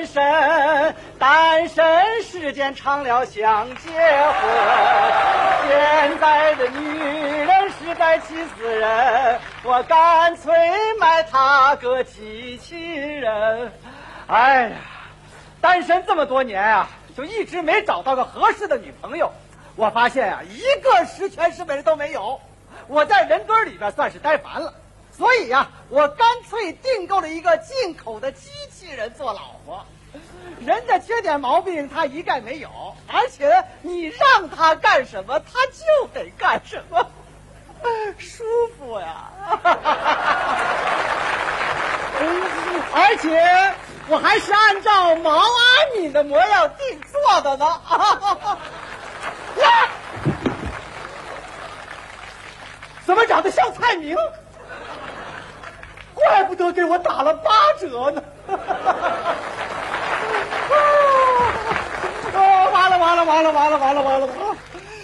单身，单身时间长了想结婚。现在的女人实在气死人，我干脆买她个机器人。哎呀，单身这么多年啊，就一直没找到个合适的女朋友。我发现啊，一个十全十美的都没有。我在人堆里边算是待烦了。所以呀，我干脆订购了一个进口的机器人做老婆。人家缺点毛病他一概没有，而且你让他干什么，他就得干什么，舒服呀！而且我还是按照毛阿敏的模样定做的呢。怎么长得像蔡明？怪不得给我打了八折呢！哦，完了完了完了完了完了完了完了！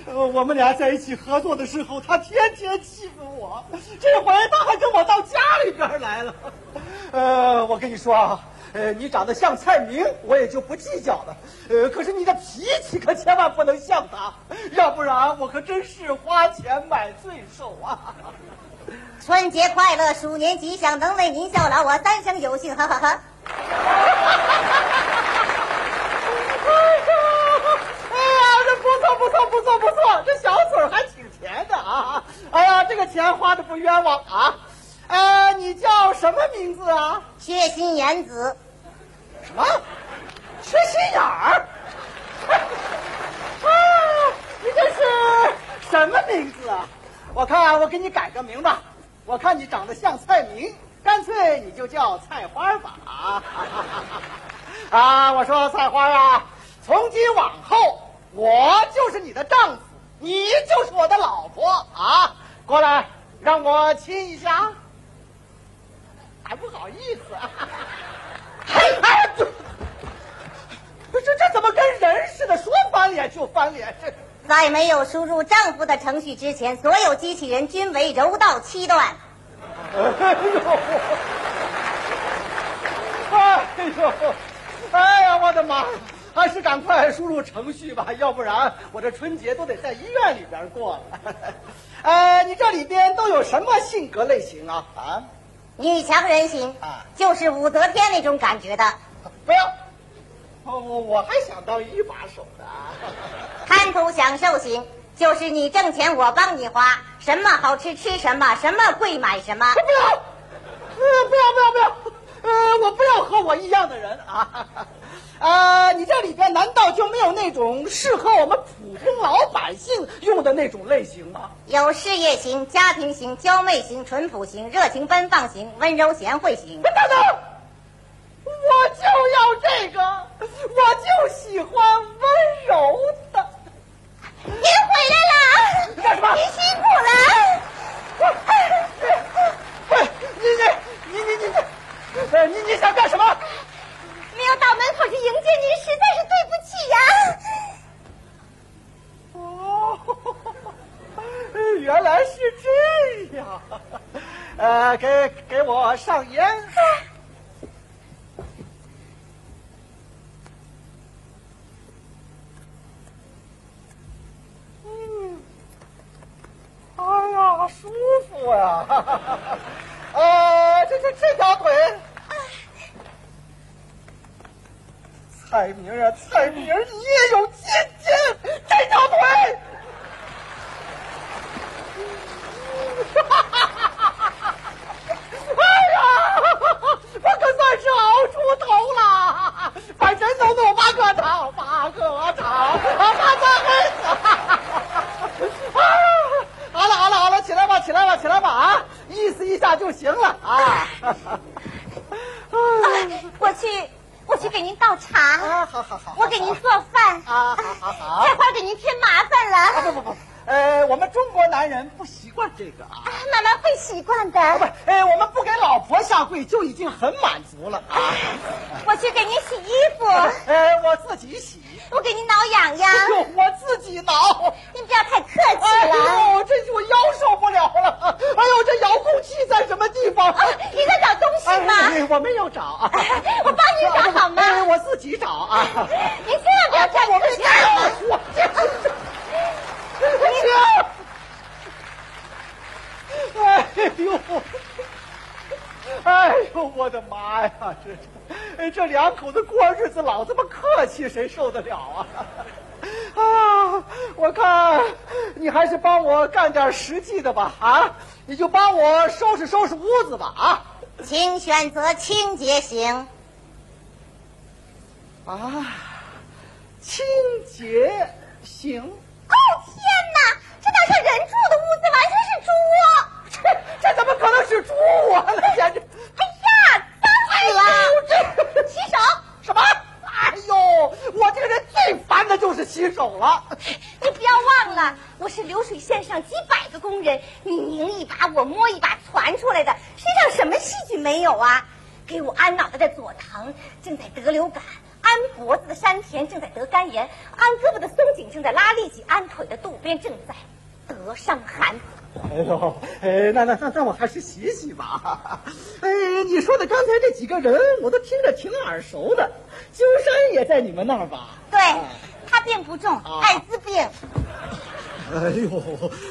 呃，我们俩在一起合作的时候，他天天欺负我，这回他还跟我到家里边来了。呃，我跟你说啊，呃，你长得像蔡明，我也就不计较了。呃，可是你的脾气可千万不能像他，要不然我可真是花钱买罪受啊！春节快乐，鼠年吉祥，能为您效劳，我三生有幸，哈哈哈！哎呀，这不错不错不错不错，这小嘴还挺甜的啊！哎呀，这个钱花的不冤枉啊！呃，你叫什么名字啊？缺心眼子。什么？缺心眼儿？啊，你这是什么名字啊？我看我给你改个名吧。我看你长得像蔡明，干脆你就叫菜花吧。啊，啊！我说菜花啊，从今往后我就是你的丈夫，你就是我的老婆啊！过来，让我亲一下。还不好意思啊？这这这怎么跟人似的？说翻脸就翻脸，这。在没有输入丈夫的程序之前，所有机器人均为柔道七段。哎呦！哎呦！哎呀，我的妈！还是赶快输入程序吧，要不然我这春节都得在医院里边过了。呃，你这里边都有什么性格类型啊？啊？女强人型啊，就是武则天那种感觉的。不要。我我我还想当一把手呢。贪图享受型，就是你挣钱我帮你花，什么好吃吃什么，什么贵买什么。不要，呃，不要不要不要，呃，我不要和我一样的人啊。呃，你这里边难道就没有那种适合我们普通老百姓用的那种类型吗？有事业型、家庭型、娇媚型、淳朴型、热情奔放型、温柔贤惠型。等等。我就要这个，我就喜欢温柔的。您回来了，干什么？您辛苦了。喂，你你你你你你，呃，你你想干什么？没有到门口去迎接您，实在是对不起呀。哦，原来是这样。呃，给给我上烟。哎呀，舒服呀！呃，这这这条腿，蔡明啊，蔡明，你也有今天，这条腿，哈哈哈！哎呀，我可算是熬出头了，反正能弄八个头，八个头，八个黑子，啊！好了好了好了，起来吧起来吧起来吧啊！意思一下就行了啊。我去我去给您倒茶啊，好好好。我给您做饭啊，好好好。这会儿给您添麻烦了。啊不不不，呃，我们中国男人不习惯这个啊。慢慢会习惯的。不，呃，我们不给老婆下跪就已经很满足了啊。我去给您洗衣服。呃，我自己洗。我给您挠痒痒。我自己挠。您不要太客气了。哎呦，这我腰受不了了。哎呦，这遥控器在什么地方？你在找东西吗？哎，我没有找啊，我帮你找好吗？哎，我自己找啊。你千万不要站我没这我停！哎呦！哎呦，我的妈呀！这这这两口子过日子老这么客气，谁受得了啊？啊，我看你还是帮我干点实际的吧啊！你就帮我收拾收拾屋子吧啊！请选择清洁型。啊，清洁型。哦天哪，这哪像人住的屋子，完全是猪窝！这这怎么可能是猪窝呢？简直！哎呀，脏死了！这洗手。什么？哎呦，我这个人最烦的就是洗手了。你不要忘了，我是流水线上几百个工人，你拧一把，我摸一把传出来的，身上什么细菌没有啊？给我安脑袋的佐藤正在得流感，安脖子的山田正在得肝炎，安胳膊的松井正在拉痢疾，安腿的渡边正在得伤寒。哎呦，哎，那那那那我还是洗洗吧。哎，你说的刚才这几个人，我都听着挺耳熟的。鸠山也在你们那儿吧？对，他病不重，艾滋病。哎呦，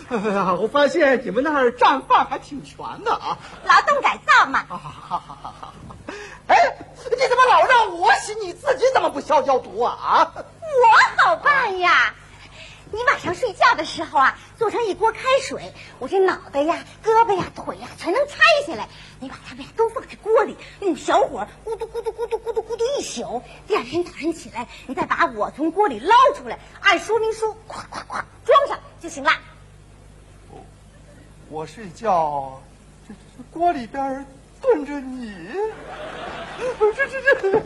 哎呀，我发现你们那儿战犯还挺全的啊。劳动改造嘛。哈哈哈哈哈！哎，你怎么老让我洗，你自己怎么不消消毒啊？啊？我好办呀。你晚上睡觉的时候啊，做成一锅开水，我这脑袋呀、胳膊呀、腿呀全能拆下来。你把它们呀都放在锅里，用小火咕嘟咕嘟咕嘟咕嘟咕嘟一宿。第二天早上起来，你再把我从锅里捞出来，按说明书咵咵咵装上就行了。我睡觉，这锅里边奔着你。这这这这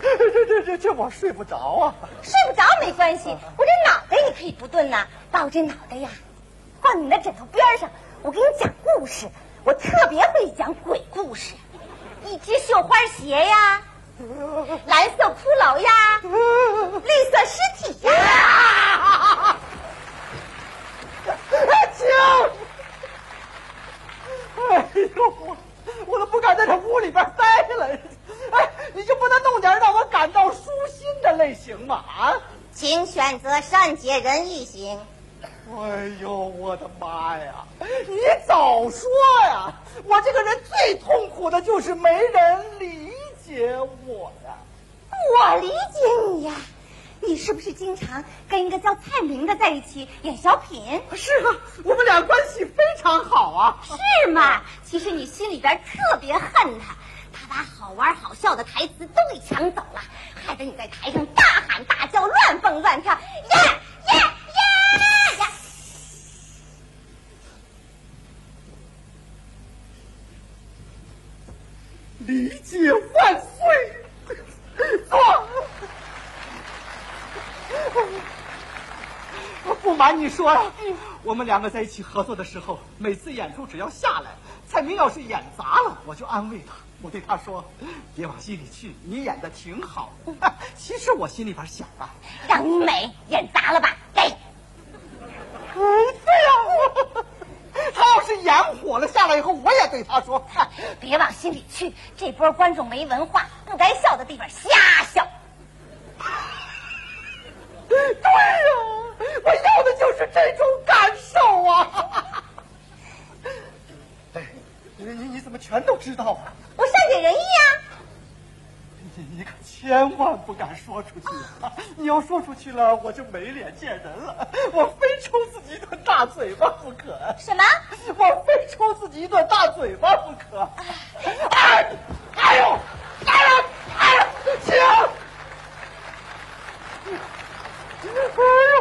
这这这我睡不着啊！睡不着没关系，我这脑袋你可以不炖呐，把我这脑袋呀放你的枕头边上，我给你讲故事，我特别会讲鬼故事。一只绣花鞋呀，蓝色骷髅呀，绿色尸体呀。啊！停！哎呦我！我我都不敢在这屋里边待了。哎，你就不能弄点让我感到舒心的类型吗？啊？请选择善解人意型。哎呦，我的妈呀！你早说呀！我这个人最痛苦的就是没人理解我呀。我理解你呀，你是不是经常跟一个叫蔡明的在一起演小品？是啊，我们俩关系非常好啊。是吗？其实你心里边特别恨他，他把好玩好笑的台词都给抢走了，害得你在台上大喊大叫、乱蹦乱跳，耶耶！理解万岁！坐。不瞒你说呀，我们两个在一起合作的时候，每次演出只要下来，蔡明要是演砸了，我就安慰他，我对他说：“别往心里去，你演的挺好。”其实我心里边想啊，让你美演砸了吧，给。不，对呀。他要是演火了，下来以后，我也对他说：“别往心里去，这波观众没文化，不该笑的地方瞎笑。”对呀，我要的就是这种感受啊！哎，你你你怎么全都知道啊？我善解人意啊！你你可千万不敢说出去啊！你要说出去了，我就没脸见人了。我非抽自己一顿大嘴巴不可。什么？我非抽自己一顿大嘴巴不可。哎，哎呦，哎呦，哎呦，停！哎呦，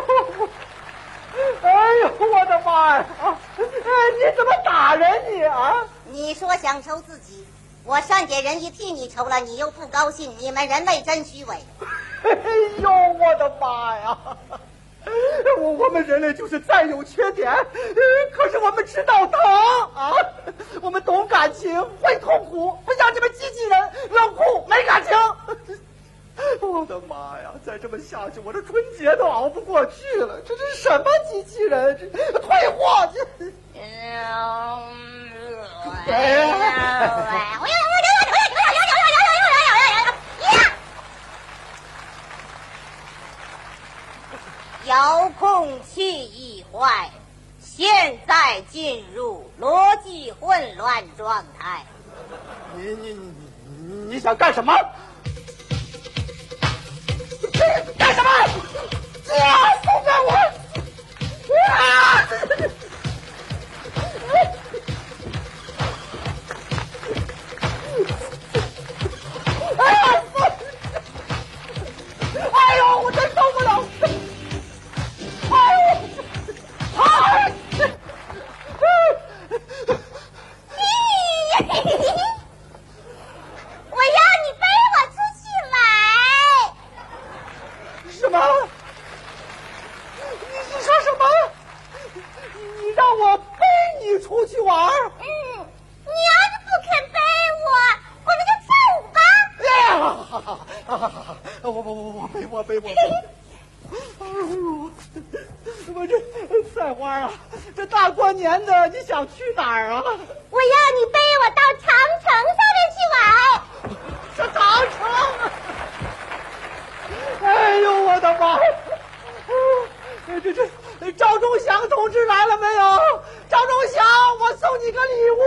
哎呦，我的妈呀！哎，你怎么打人你啊？你说想抽自己。我善解人意替你抽了，你又不高兴，你们人类真虚伪。哎呦，我的妈呀！我 我们人类就是再有缺点，可是我们知道疼啊！我们懂感情，会痛苦，不像你们机器人冷酷没感情。我的妈呀！再这么下去，我这春节都熬不过去了。这是什么机器人？这退货！这。哎呀遥控器已坏现在进入逻辑混乱状态。你你你想干什么？干什么？啊松开我！啊！这大过年的，你想去哪儿啊？我要你背我到长城上面去玩。这长城！哎呦，我的妈！哎这这赵忠祥同志来了没有？赵忠祥，我送你个礼物。